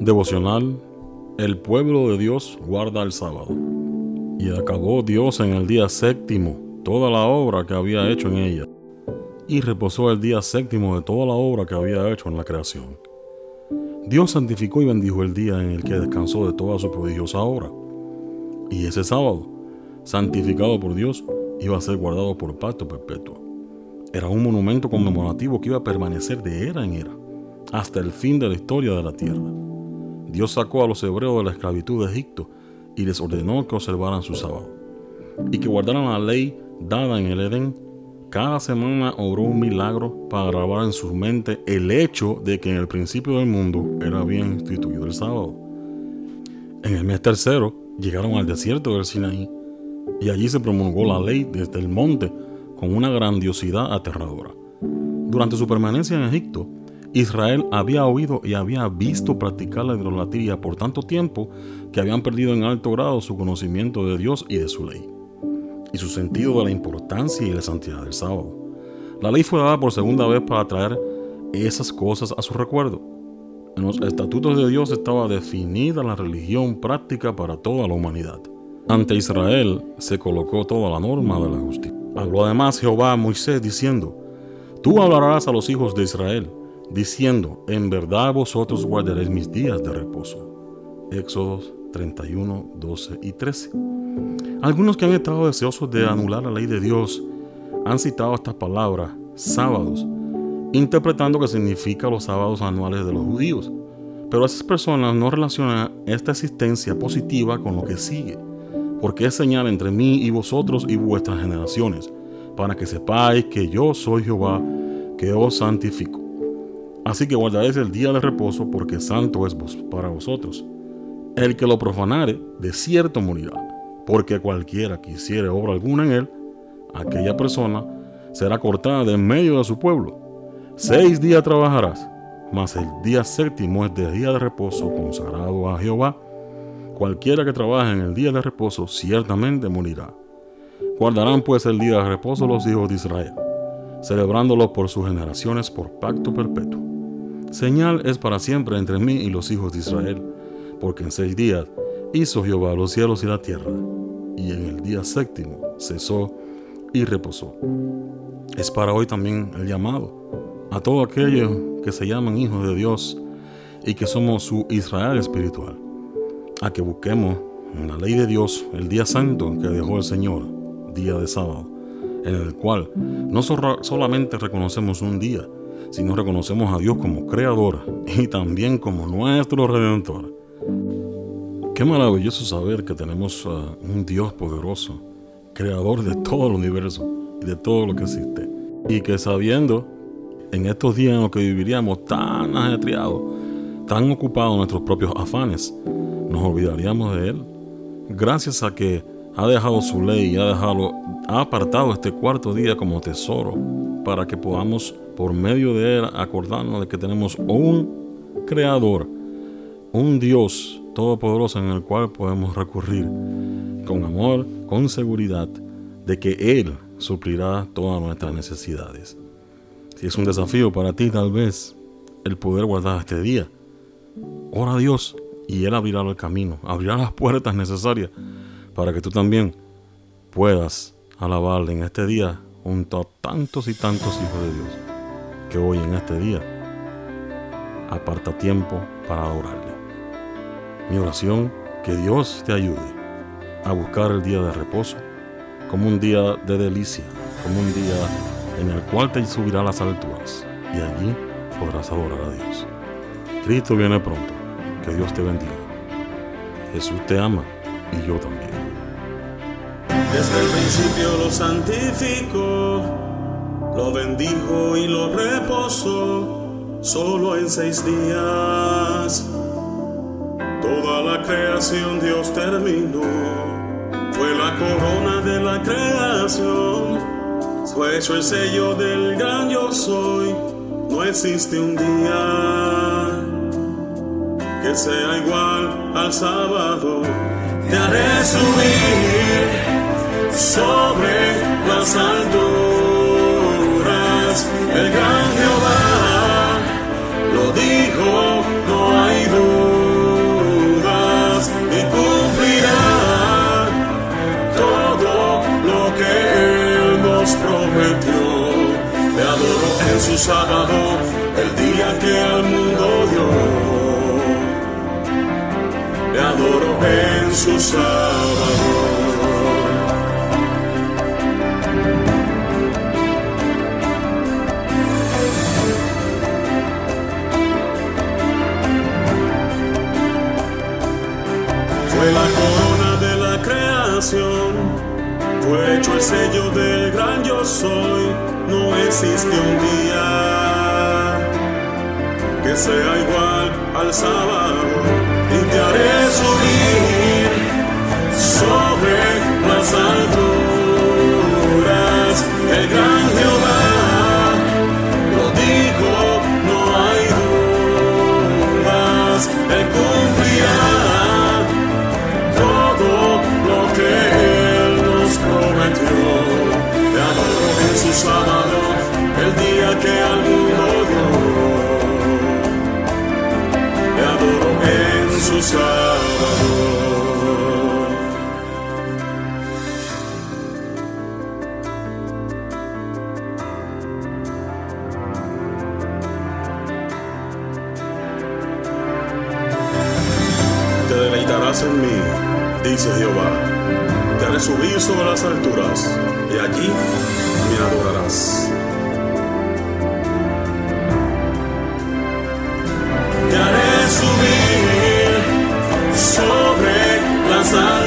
Devocional El pueblo de Dios guarda el sábado. Y acabó Dios en el día séptimo toda la obra que había hecho en ella. Y reposó el día séptimo de toda la obra que había hecho en la creación. Dios santificó y bendijo el día en el que descansó de toda su prodigiosa obra. Y ese sábado, santificado por Dios, iba a ser guardado por pacto perpetuo. Era un monumento conmemorativo que iba a permanecer de era en era, hasta el fin de la historia de la tierra. Dios sacó a los hebreos de la esclavitud de Egipto y les ordenó que observaran su sábado y que guardaran la ley dada en el Edén. Cada semana obró un milagro para grabar en su mente el hecho de que en el principio del mundo era bien instituido el sábado. En el mes tercero llegaron al desierto del Sinaí y allí se promulgó la ley desde el monte con una grandiosidad aterradora. Durante su permanencia en Egipto, Israel había oído y había visto practicar la idolatría por tanto tiempo que habían perdido en alto grado su conocimiento de Dios y de su ley, y su sentido de la importancia y la santidad del sábado. La ley fue dada por segunda vez para traer esas cosas a su recuerdo. En los estatutos de Dios estaba definida la religión práctica para toda la humanidad. Ante Israel se colocó toda la norma de la justicia. Habló además Jehová a Moisés diciendo, Tú hablarás a los hijos de Israel diciendo, en verdad vosotros guardaréis mis días de reposo. Éxodos 31, 12 y 13. Algunos que han estado deseosos de anular la ley de Dios han citado estas palabras, sábados, interpretando que significa los sábados anuales de los judíos. Pero esas personas no relacionan esta existencia positiva con lo que sigue, porque es señal entre mí y vosotros y vuestras generaciones, para que sepáis que yo soy Jehová, que os santifico. Así que guardaréis el día de reposo, porque santo es para vosotros. El que lo profanare, de cierto morirá, porque cualquiera que hiciere obra alguna en él, aquella persona será cortada de en medio de su pueblo. Seis días trabajarás, mas el día séptimo es de día de reposo consagrado a Jehová. Cualquiera que trabaje en el día de reposo ciertamente morirá. Guardarán pues el día de reposo los hijos de Israel, celebrándolo por sus generaciones por pacto perpetuo. Señal es para siempre entre mí y los hijos de Israel, porque en seis días hizo Jehová los cielos y la tierra, y en el día séptimo cesó y reposó. Es para hoy también el llamado a todos aquellos que se llaman hijos de Dios y que somos su Israel espiritual, a que busquemos la ley de Dios el día santo que dejó el Señor, día de sábado, en el cual no solamente reconocemos un día, si no reconocemos a Dios como creador y también como nuestro redentor. Qué maravilloso saber que tenemos un Dios poderoso, creador de todo el universo y de todo lo que existe. Y que sabiendo en estos días en los que viviríamos tan ajetreados, tan ocupados en nuestros propios afanes, nos olvidaríamos de Él. Gracias a que ha dejado su ley y ha, dejado, ha apartado este cuarto día como tesoro para que podamos por medio de Él acordarnos de que tenemos un Creador, un Dios todopoderoso en el cual podemos recurrir con amor, con seguridad de que Él suplirá todas nuestras necesidades. Si es un desafío para ti tal vez el poder guardar este día, ora a Dios y Él abrirá el camino, abrirá las puertas necesarias para que tú también puedas alabarle en este día junto a tantos y tantos hijos de Dios que hoy en este día aparta tiempo para adorarle. Mi oración, que Dios te ayude a buscar el día de reposo como un día de delicia, como un día en el cual te subirá a las alturas y allí podrás adorar a Dios. Cristo viene pronto, que Dios te bendiga. Jesús te ama y yo también. Desde el principio lo santificó lo bendijo y lo reposó solo en seis días. Toda la creación Dios terminó, fue la corona de la creación, fue hecho el sello del gran yo soy, no existe un día que sea igual al sábado. Te haré subir sobre las alturas. El gran Jehová lo dijo, no hay dudas, y cumplirá todo lo que Él nos prometió. Te adoro en su sábado, el día que al mundo dio. Te adoro en su sábado. Sello del gran yo soy, no existe un día que sea igual al sábado. Y te haré subir sobre las alturas sábado el día que al mundo te adoro en su sábado. Te deleitarás en mí, dice Jehová subir sobre las alturas, y allí me adorarás. Te haré subir sobre las alturas.